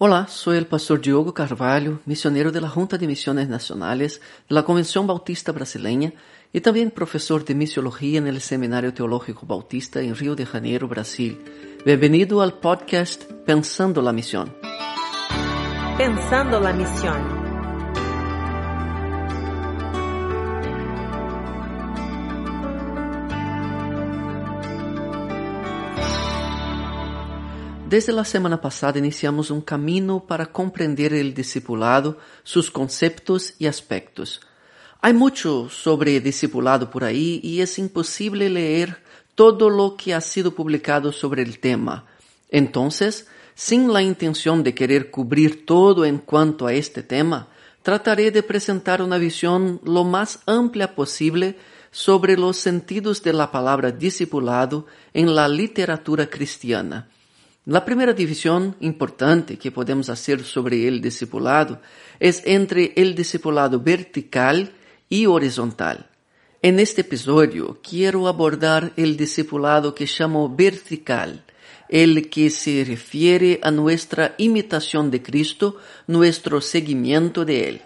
Hola, soy el pastor Diogo Carvalho, misionero de la Junta de Misiones Nacionales de la Convención Bautista Brasileña y también profesor de misiología en el Seminario Teológico Bautista en Río de Janeiro, Brasil. Bienvenido al podcast Pensando la Misión. Pensando la Misión. Desde la semana pasada iniciamos un camino para comprender el discipulado, sus conceptos y aspectos. Hay mucho sobre discipulado por ahí y es imposible leer todo lo que ha sido publicado sobre el tema. Entonces, sin la intención de querer cubrir todo en cuanto a este tema, trataré de presentar una visión lo más amplia posible sobre los sentidos de la palabra discipulado en la literatura cristiana la primera división importante que podemos hacer sobre el discipulado es entre el discipulado vertical y horizontal. En este episodio quiero abordar el discipulado que llamo vertical, el que se refiere a nuestra imitación de Cristo, nuestro seguimiento de Él.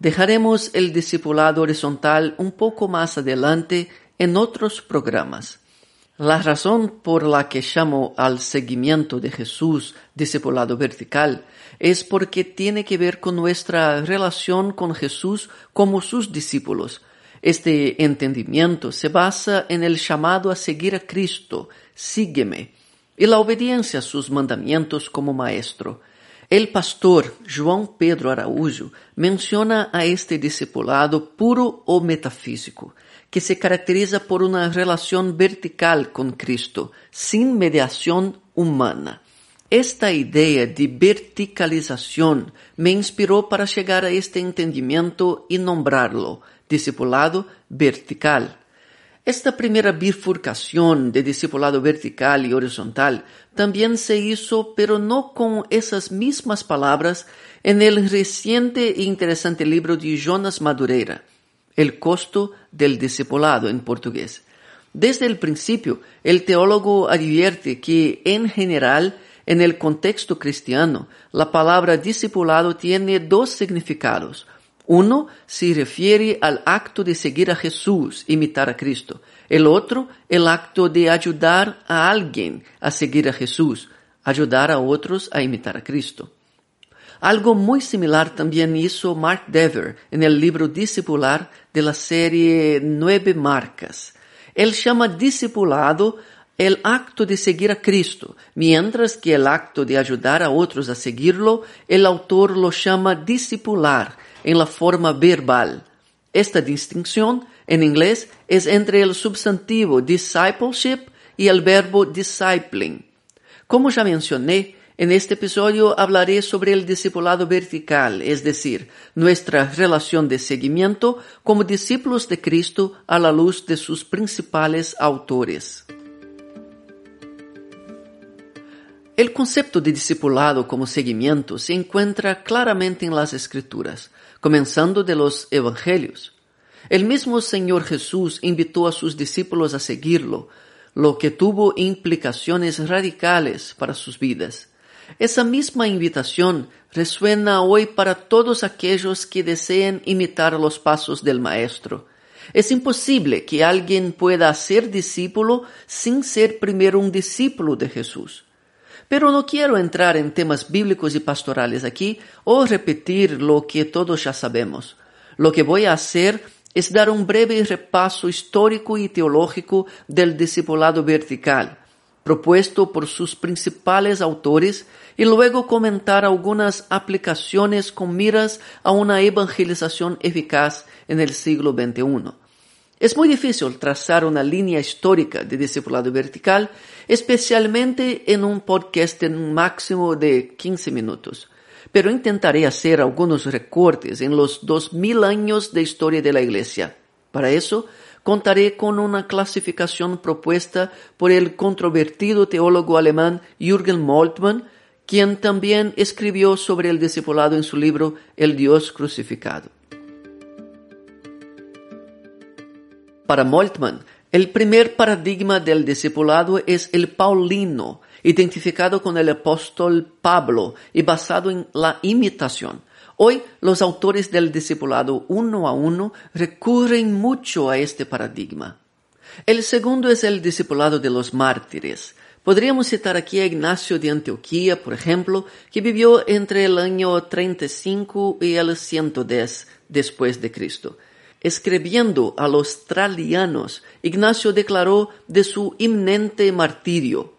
Dejaremos el discipulado horizontal un poco más adelante en otros programas. La razón por la que llamo al seguimiento de Jesús discipulado vertical es porque tiene que ver con nuestra relación con Jesús como sus discípulos. Este entendimiento se basa en el llamado a seguir a Cristo, sígueme, y la obediencia a sus mandamientos como maestro. El pastor João Pedro Araújo menciona a este discipulado puro o metafísico que se caracteriza por una relación vertical con Cristo, sin mediación humana. Esta idea de verticalización me inspiró para llegar a este entendimiento y nombrarlo discipulado vertical. Esta primera bifurcación de discipulado vertical y horizontal también se hizo, pero no con esas mismas palabras, en el reciente e interesante libro de Jonas Madureira, el costo del discipulado en portugués. Desde el principio, el teólogo advierte que, en general, en el contexto cristiano, la palabra discipulado tiene dos significados. Uno se refiere al acto de seguir a Jesús, imitar a Cristo. El otro, el acto de ayudar a alguien a seguir a Jesús, ayudar a otros a imitar a Cristo. Algo muy similar también hizo Mark Dever en el libro Discipular de la serie Nueve Marcas. Él llama discipulado el acto de seguir a Cristo, mientras que el acto de ayudar a otros a seguirlo, el autor lo llama discipular en la forma verbal. Esta distinción en inglés es entre el substantivo discipleship y el verbo discipling. Como ya mencioné, en este episodio hablaré sobre el discipulado vertical, es decir, nuestra relación de seguimiento como discípulos de Cristo a la luz de sus principales autores. El concepto de discipulado como seguimiento se encuentra claramente en las Escrituras, comenzando de los Evangelios. El mismo Señor Jesús invitó a sus discípulos a seguirlo, lo que tuvo implicaciones radicales para sus vidas. Esa misma invitación resuena hoy para todos aquellos que deseen imitar los pasos del Maestro. Es imposible que alguien pueda ser discípulo sin ser primero un discípulo de Jesús. Pero no quiero entrar en temas bíblicos y pastorales aquí o repetir lo que todos ya sabemos. Lo que voy a hacer es dar un breve repaso histórico y teológico del discipulado vertical propuesto por sus principales autores y luego comentar algunas aplicaciones con miras a una evangelización eficaz en el siglo XXI. Es muy difícil trazar una línea histórica de discipulado vertical, especialmente en un podcast en un máximo de 15 minutos, pero intentaré hacer algunos recortes en los 2000 años de historia de la Iglesia. Para eso, contaré con una clasificación propuesta por el controvertido teólogo alemán Jürgen Moltmann, quien también escribió sobre el discipulado en su libro El Dios crucificado. Para Moltmann, el primer paradigma del discipulado es el paulino, identificado con el apóstol Pablo y basado en la imitación. Hoy los autores del discipulado uno a uno recurren mucho a este paradigma. El segundo es el discipulado de los mártires. Podríamos citar aquí a Ignacio de Antioquía, por ejemplo, que vivió entre el año 35 y el 110 después de Cristo. Escribiendo a los tralianos, Ignacio declaró de su inminente martirio.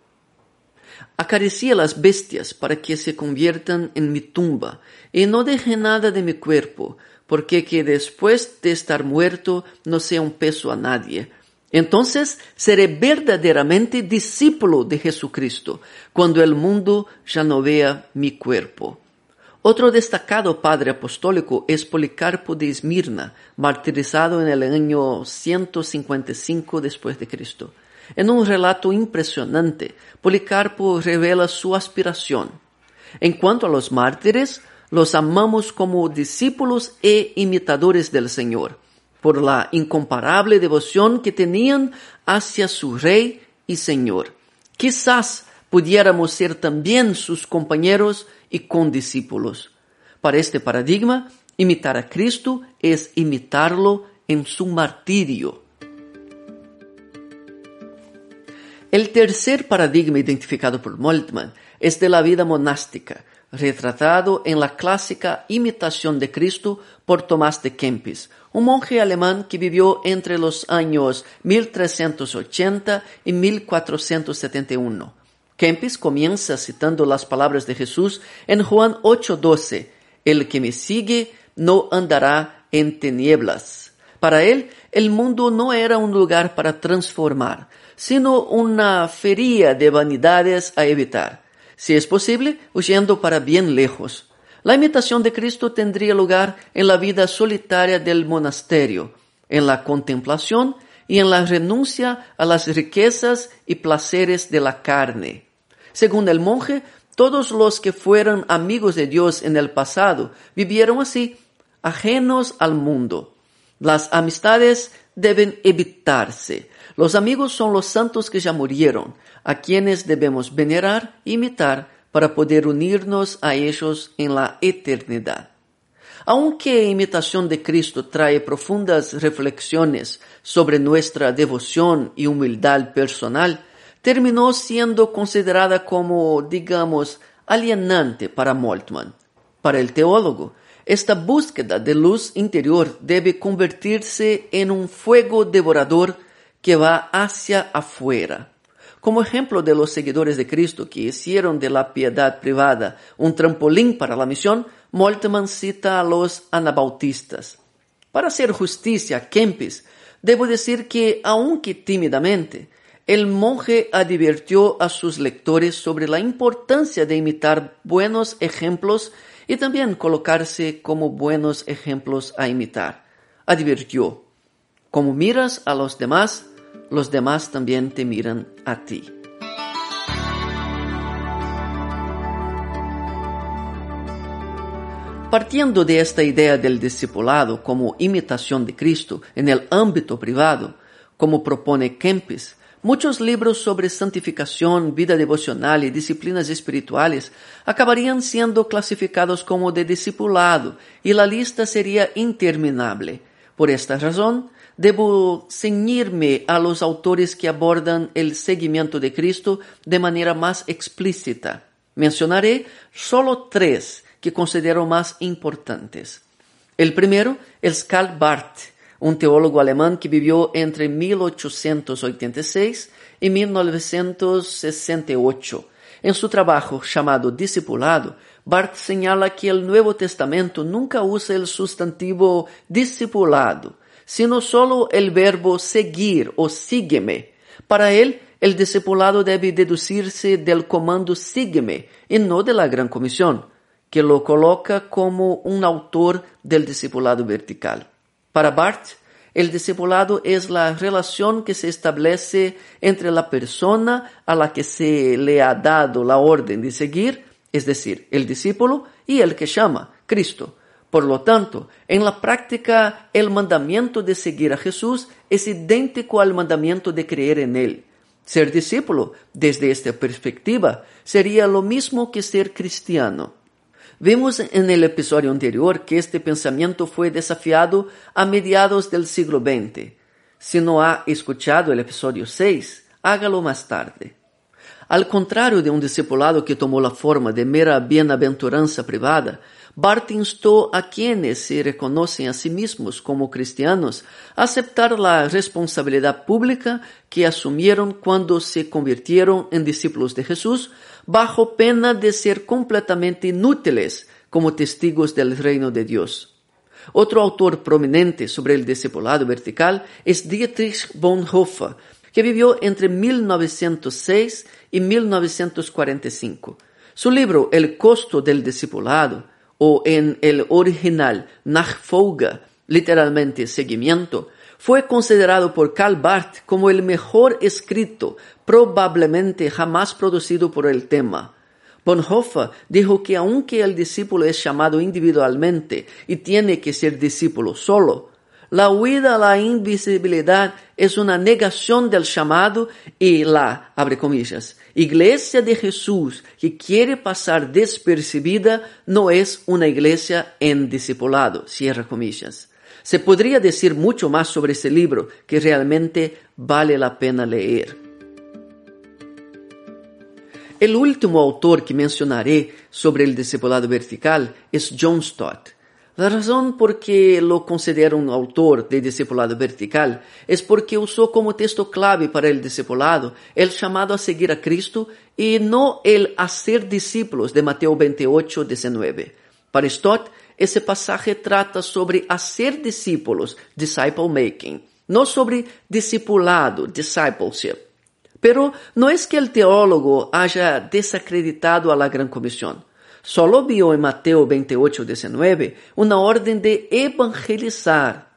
Acaricia las bestias para que se conviertan en mi tumba, y no deje nada de mi cuerpo, porque que después de estar muerto no sea un peso a nadie. Entonces seré verdaderamente discípulo de Jesucristo, cuando el mundo ya no vea mi cuerpo. Otro destacado padre apostólico es Policarpo de Esmirna, martirizado en el año 155 después de Cristo. En un relato impresionante, Policarpo revela su aspiración. En cuanto a los mártires, los amamos como discípulos e imitadores del Señor, por la incomparable devoción que tenían hacia su Rey y Señor. Quizás pudiéramos ser también sus compañeros y condiscípulos. Para este paradigma, imitar a Cristo es imitarlo en su martirio. El tercer paradigma identificado por Moltmann es de la vida monástica, retratado en la clásica Imitación de Cristo por Tomás de Kempis, un monje alemán que vivió entre los años 1380 y 1471. Kempis comienza citando las palabras de Jesús en Juan 8:12, el que me sigue no andará en tinieblas. Para él, el mundo no era un lugar para transformar, sino una feria de vanidades a evitar, si es posible, huyendo para bien lejos. La imitación de Cristo tendría lugar en la vida solitaria del monasterio, en la contemplación y en la renuncia a las riquezas y placeres de la carne. Según el monje, todos los que fueron amigos de Dios en el pasado vivieron así, ajenos al mundo. Las amistades deben evitarse, los amigos son los santos que ya murieron, a quienes debemos venerar e imitar para poder unirnos a ellos en la eternidad. Aunque imitación de Cristo trae profundas reflexiones sobre nuestra devoción y humildad personal, terminó siendo considerada como, digamos, alienante para Moltmann. Para el teólogo, esta búsqueda de luz interior debe convertirse en un fuego devorador que va hacia afuera. Como ejemplo de los seguidores de Cristo que hicieron de la piedad privada un trampolín para la misión, Moltmann cita a los anabautistas. Para hacer justicia a Kempis, debo decir que, aunque tímidamente, el monje advirtió a sus lectores sobre la importancia de imitar buenos ejemplos y también colocarse como buenos ejemplos a imitar. Advirtió, como miras a los demás, los demás también te miran a ti. Partiendo de esta idea del discipulado como imitación de Cristo en el ámbito privado, como propone Kempis, muchos libros sobre santificación, vida devocional y disciplinas espirituales acabarían siendo clasificados como de discipulado y la lista sería interminable. Por esta razón, debo ceñirme a los autores que abordan el seguimiento de Cristo de manera más explícita. Mencionaré solo tres que considero más importantes. El primero es Karl Barth, un teólogo alemán que vivió entre 1886 y 1968. En su trabajo llamado Discipulado, Barth señala que el Nuevo Testamento nunca usa el sustantivo discipulado, sino solo el verbo seguir o sígueme. Para él, el discipulado debe deducirse del comando sígueme y no de la gran comisión, que lo coloca como un autor del discipulado vertical. Para Barth, el discipulado es la relación que se establece entre la persona a la que se le ha dado la orden de seguir, es decir, el discípulo, y el que llama, Cristo, por lo tanto, en la práctica, el mandamiento de seguir a Jesús es idéntico al mandamiento de creer en Él. Ser discípulo, desde esta perspectiva, sería lo mismo que ser cristiano. Vimos en el episodio anterior que este pensamiento fue desafiado a mediados del siglo XX. Si no ha escuchado el episodio 6, hágalo más tarde. Al contrario de un discipulado que tomó la forma de mera bienaventuranza privada, Bart instó a quienes se reconocen a sí mismos como cristianos a aceptar la responsabilidad pública que asumieron cuando se convirtieron en discípulos de Jesús, bajo pena de ser completamente inútiles como testigos del reino de Dios. Otro autor prominente sobre el discipulado vertical es Dietrich Bonhoeffer, que vivió entre 1906 y 1945. Su libro El costo del discipulado o en el original Nachfolge, literalmente seguimiento, fue considerado por Karl Barth como el mejor escrito probablemente jamás producido por el tema. Bonhoeffer dijo que aunque el discípulo es llamado individualmente y tiene que ser discípulo solo, la huida a la invisibilidad es una negación del llamado y la, abre comillas, iglesia de Jesús que quiere pasar despercibida no es una iglesia en discipulado, cierra comillas. Se podría decir mucho más sobre ese libro que realmente vale la pena leer. El último autor que mencionaré sobre el discipulado vertical es John Stott. La razón por que lo considero un autor de discipulado vertical es porque usó como texto clave para el discipulado el llamado a seguir a Cristo y no el hacer discípulos de Mateo 28, 19. Para Stott, ese pasaje trata sobre hacer discípulos, disciple making, no sobre discipulado, discipleship. Pero no es que el teólogo haya desacreditado a la Gran Comisión. Solo vio en Mateo 28, 19 una orden de evangelizar.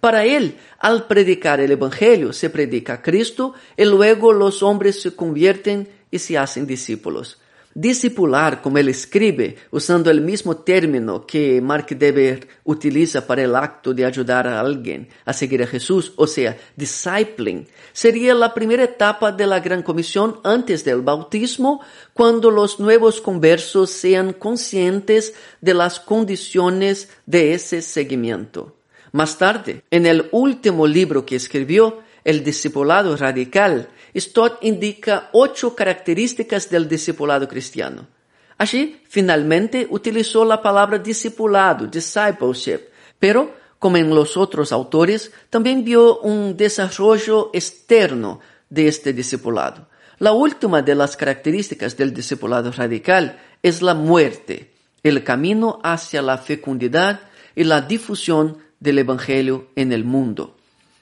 Para él, al predicar el Evangelio, se predica a Cristo y luego los hombres se convierten y se hacen discípulos. Discipular, como él escribe, usando el mismo término que Mark Deber utiliza para el acto de ayudar a alguien a seguir a Jesús, o sea, discipling, sería la primera etapa de la Gran Comisión antes del bautismo, cuando los nuevos conversos sean conscientes de las condiciones de ese seguimiento. Más tarde, en el último libro que escribió, El discipulado radical, Stott indica ocho características del discipulado cristiano. Allí, finalmente, utilizó la palabra discipulado, discipleship, pero, como en los otros autores, también vio un desarrollo externo de este discipulado. La última de las características del discipulado radical es la muerte, el camino hacia la fecundidad y la difusión del Evangelio en el mundo.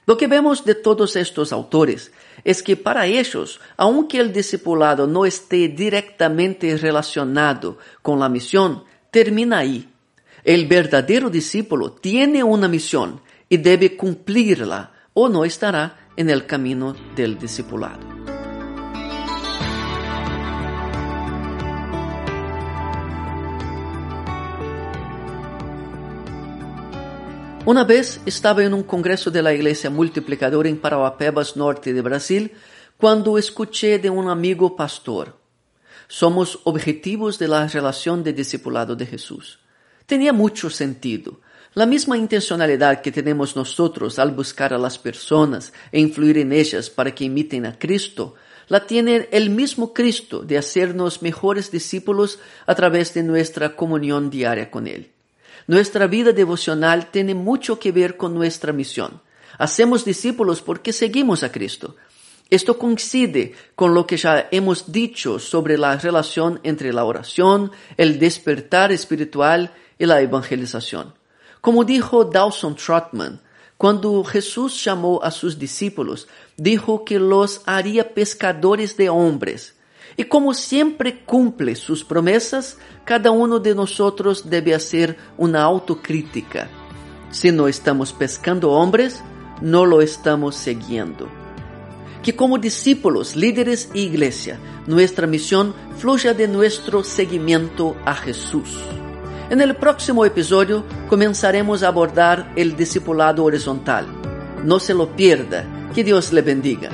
Lo que vemos de todos estos autores es que para ellos, aunque el discipulado no esté directamente relacionado con la misión, termina ahí. El verdadero discípulo tiene una misión y debe cumplirla o no estará en el camino del discipulado. Una vez estaba en un congreso de la Iglesia Multiplicadora en Parauapebas, norte de Brasil, cuando escuché de un amigo pastor. Somos objetivos de la relación de discipulado de Jesús. Tenía mucho sentido. La misma intencionalidad que tenemos nosotros al buscar a las personas e influir en ellas para que imiten a Cristo, la tiene el mismo Cristo de hacernos mejores discípulos a través de nuestra comunión diaria con Él. Nuestra vida devocional tiene mucho que ver con nuestra misión. Hacemos discípulos porque seguimos a Cristo. Esto coincide con lo que ya hemos dicho sobre la relación entre la oración, el despertar espiritual y la evangelización. Como dijo Dawson Trotman, cuando Jesús llamó a sus discípulos, dijo que los haría pescadores de hombres. Y como siempre cumple sus promesas, cada uno de nosotros debe hacer una autocrítica. Si no estamos pescando hombres, no lo estamos siguiendo. Que como discípulos, líderes y iglesia, nuestra misión fluya de nuestro seguimiento a Jesús. En el próximo episodio comenzaremos a abordar el discipulado horizontal. No se lo pierda. Que Dios le bendiga.